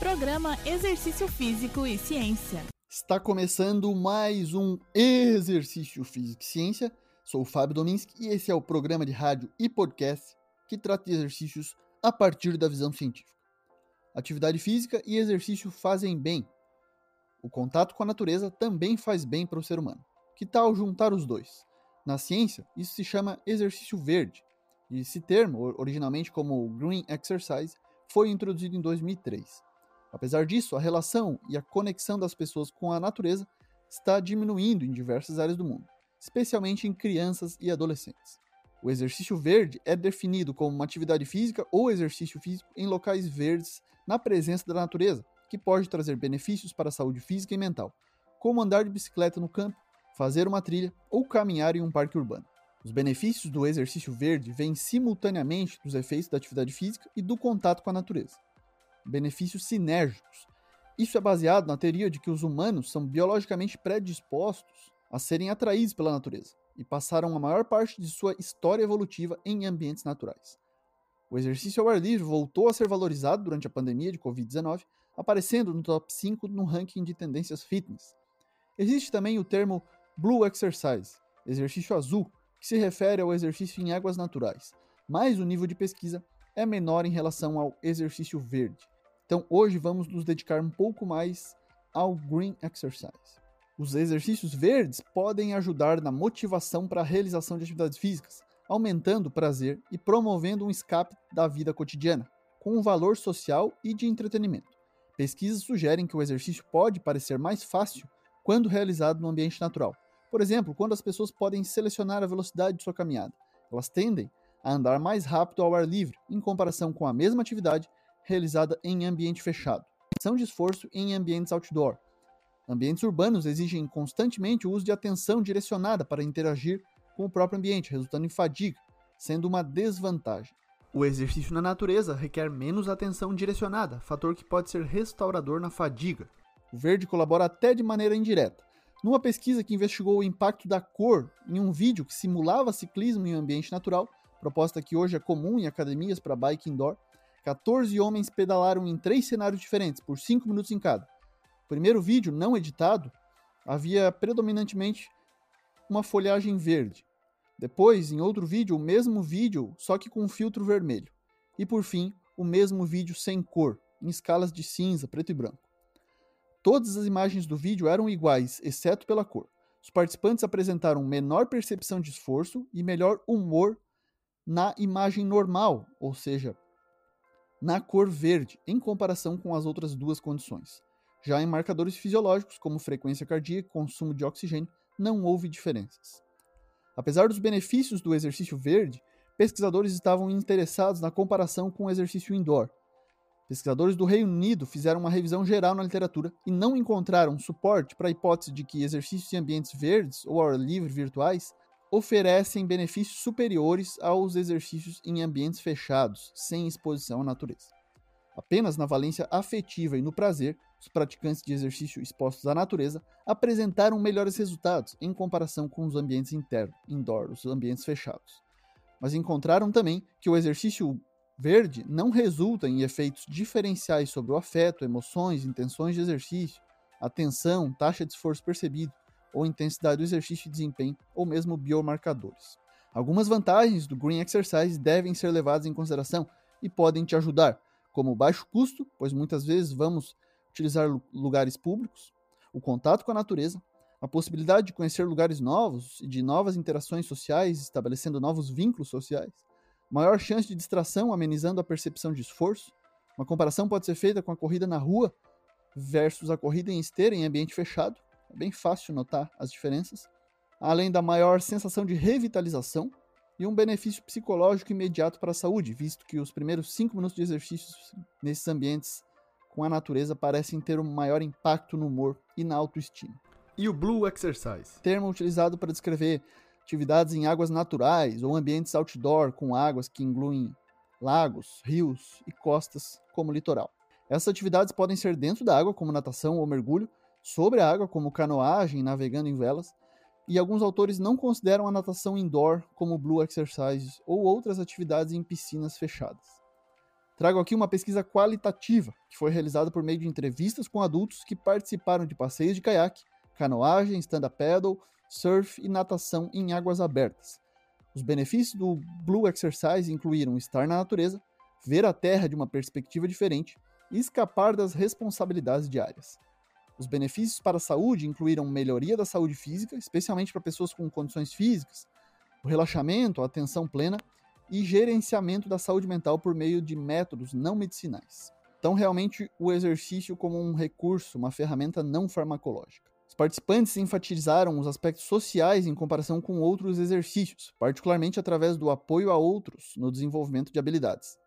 Programa Exercício Físico e Ciência. Está começando mais um Exercício Físico e Ciência. Sou o Fábio Dominski e esse é o programa de rádio e podcast que trata de exercícios a partir da visão científica. Atividade física e exercício fazem bem. O contato com a natureza também faz bem para o ser humano. Que tal juntar os dois? Na ciência, isso se chama exercício verde. E esse termo, originalmente como Green Exercise, foi introduzido em 2003. Apesar disso, a relação e a conexão das pessoas com a natureza está diminuindo em diversas áreas do mundo, especialmente em crianças e adolescentes. O exercício verde é definido como uma atividade física ou exercício físico em locais verdes na presença da natureza, que pode trazer benefícios para a saúde física e mental, como andar de bicicleta no campo, fazer uma trilha ou caminhar em um parque urbano. Os benefícios do exercício verde vêm simultaneamente dos efeitos da atividade física e do contato com a natureza benefícios sinérgicos. Isso é baseado na teoria de que os humanos são biologicamente predispostos a serem atraídos pela natureza e passaram a maior parte de sua história evolutiva em ambientes naturais. O exercício ao ar livre voltou a ser valorizado durante a pandemia de Covid-19, aparecendo no top 5 no ranking de tendências fitness. Existe também o termo Blue Exercise, exercício azul, que se refere ao exercício em águas naturais, mas o nível de pesquisa é menor em relação ao exercício verde. Então hoje vamos nos dedicar um pouco mais ao Green Exercise. Os exercícios verdes podem ajudar na motivação para a realização de atividades físicas, aumentando o prazer e promovendo um escape da vida cotidiana, com um valor social e de entretenimento. Pesquisas sugerem que o exercício pode parecer mais fácil quando realizado no ambiente natural. Por exemplo, quando as pessoas podem selecionar a velocidade de sua caminhada, elas tendem a andar mais rápido ao ar livre, em comparação com a mesma atividade realizada em ambiente fechado. São de esforço em ambientes outdoor. Ambientes urbanos exigem constantemente o uso de atenção direcionada para interagir com o próprio ambiente, resultando em fadiga, sendo uma desvantagem. O exercício na natureza requer menos atenção direcionada, fator que pode ser restaurador na fadiga. O verde colabora até de maneira indireta. Numa pesquisa que investigou o impacto da cor em um vídeo que simulava ciclismo em um ambiente natural, proposta que hoje é comum em academias para bike indoor, 14 homens pedalaram em três cenários diferentes, por 5 minutos em cada. O primeiro vídeo, não editado, havia predominantemente uma folhagem verde. Depois, em outro vídeo, o mesmo vídeo, só que com um filtro vermelho. E por fim, o mesmo vídeo sem cor, em escalas de cinza, preto e branco. Todas as imagens do vídeo eram iguais, exceto pela cor. Os participantes apresentaram menor percepção de esforço e melhor humor na imagem normal, ou seja, na cor verde, em comparação com as outras duas condições. Já em marcadores fisiológicos, como frequência cardíaca e consumo de oxigênio, não houve diferenças. Apesar dos benefícios do exercício verde, pesquisadores estavam interessados na comparação com o exercício indoor. Pesquisadores do Reino Unido fizeram uma revisão geral na literatura e não encontraram suporte para a hipótese de que exercícios em ambientes verdes ou ao ar livre virtuais oferecem benefícios superiores aos exercícios em ambientes fechados, sem exposição à natureza. Apenas na valência afetiva e no prazer, os praticantes de exercício expostos à natureza apresentaram melhores resultados em comparação com os ambientes internos, indoor, os ambientes fechados. Mas encontraram também que o exercício verde não resulta em efeitos diferenciais sobre o afeto, emoções, intenções de exercício, atenção, taxa de esforço percebido, ou intensidade do exercício e desempenho, ou mesmo biomarcadores. Algumas vantagens do Green Exercise devem ser levadas em consideração e podem te ajudar, como o baixo custo, pois muitas vezes vamos utilizar lugares públicos, o contato com a natureza, a possibilidade de conhecer lugares novos e de novas interações sociais, estabelecendo novos vínculos sociais, maior chance de distração, amenizando a percepção de esforço. Uma comparação pode ser feita com a corrida na rua versus a corrida em esteira em ambiente fechado. É bem fácil notar as diferenças. Além da maior sensação de revitalização e um benefício psicológico imediato para a saúde, visto que os primeiros 5 minutos de exercícios nesses ambientes com a natureza parecem ter um maior impacto no humor e na autoestima. E o Blue Exercise? Termo utilizado para descrever atividades em águas naturais ou ambientes outdoor com águas que incluem lagos, rios e costas, como litoral. Essas atividades podem ser dentro da água, como natação ou mergulho, sobre a água, como canoagem, navegando em velas, e alguns autores não consideram a natação indoor como blue exercise ou outras atividades em piscinas fechadas. Trago aqui uma pesquisa qualitativa que foi realizada por meio de entrevistas com adultos que participaram de passeios de caiaque, canoagem, stand-up paddle, surf e natação em águas abertas. Os benefícios do Blue Exercise incluíram estar na natureza, ver a Terra de uma perspectiva diferente e escapar das responsabilidades diárias. Os benefícios para a saúde incluíram melhoria da saúde física, especialmente para pessoas com condições físicas, o relaxamento, a atenção plena e gerenciamento da saúde mental por meio de métodos não medicinais. Então, realmente, o exercício como um recurso, uma ferramenta não farmacológica. Os participantes enfatizaram os aspectos sociais em comparação com outros exercícios, particularmente através do apoio a outros no desenvolvimento de habilidades.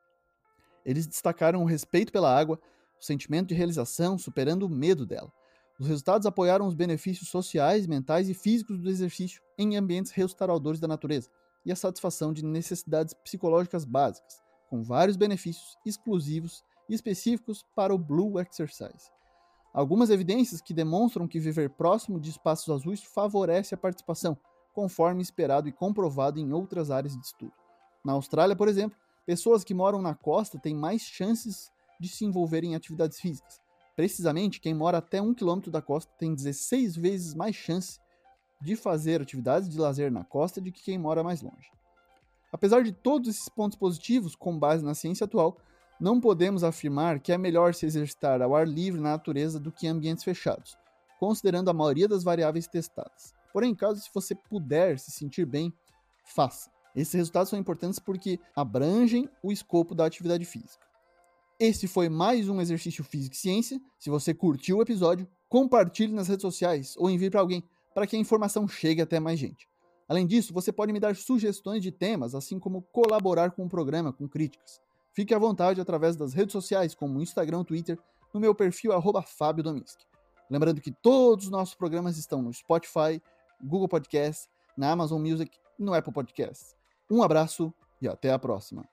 Eles destacaram o respeito pela água, o sentimento de realização, superando o medo dela. Os resultados apoiaram os benefícios sociais, mentais e físicos do exercício em ambientes restauradores da natureza, e a satisfação de necessidades psicológicas básicas, com vários benefícios exclusivos e específicos para o Blue Exercise. Algumas evidências que demonstram que viver próximo de espaços azuis favorece a participação, conforme esperado e comprovado em outras áreas de estudo. Na Austrália, por exemplo, pessoas que moram na costa têm mais chances de se envolverem em atividades físicas. Precisamente, quem mora até um quilômetro da costa tem 16 vezes mais chance de fazer atividades de lazer na costa de que quem mora mais longe. Apesar de todos esses pontos positivos, com base na ciência atual, não podemos afirmar que é melhor se exercitar ao ar livre na natureza do que em ambientes fechados, considerando a maioria das variáveis testadas. Porém, caso se você puder se sentir bem, faça. Esses resultados são importantes porque abrangem o escopo da atividade física. Esse foi mais um exercício físico e ciência. Se você curtiu o episódio, compartilhe nas redes sociais ou envie para alguém para que a informação chegue até mais gente. Além disso, você pode me dar sugestões de temas, assim como colaborar com o programa com críticas. Fique à vontade através das redes sociais, como Instagram, Twitter, no meu perfil Fábio Dominski. Lembrando que todos os nossos programas estão no Spotify, Google Podcasts, na Amazon Music e no Apple Podcasts. Um abraço e até a próxima.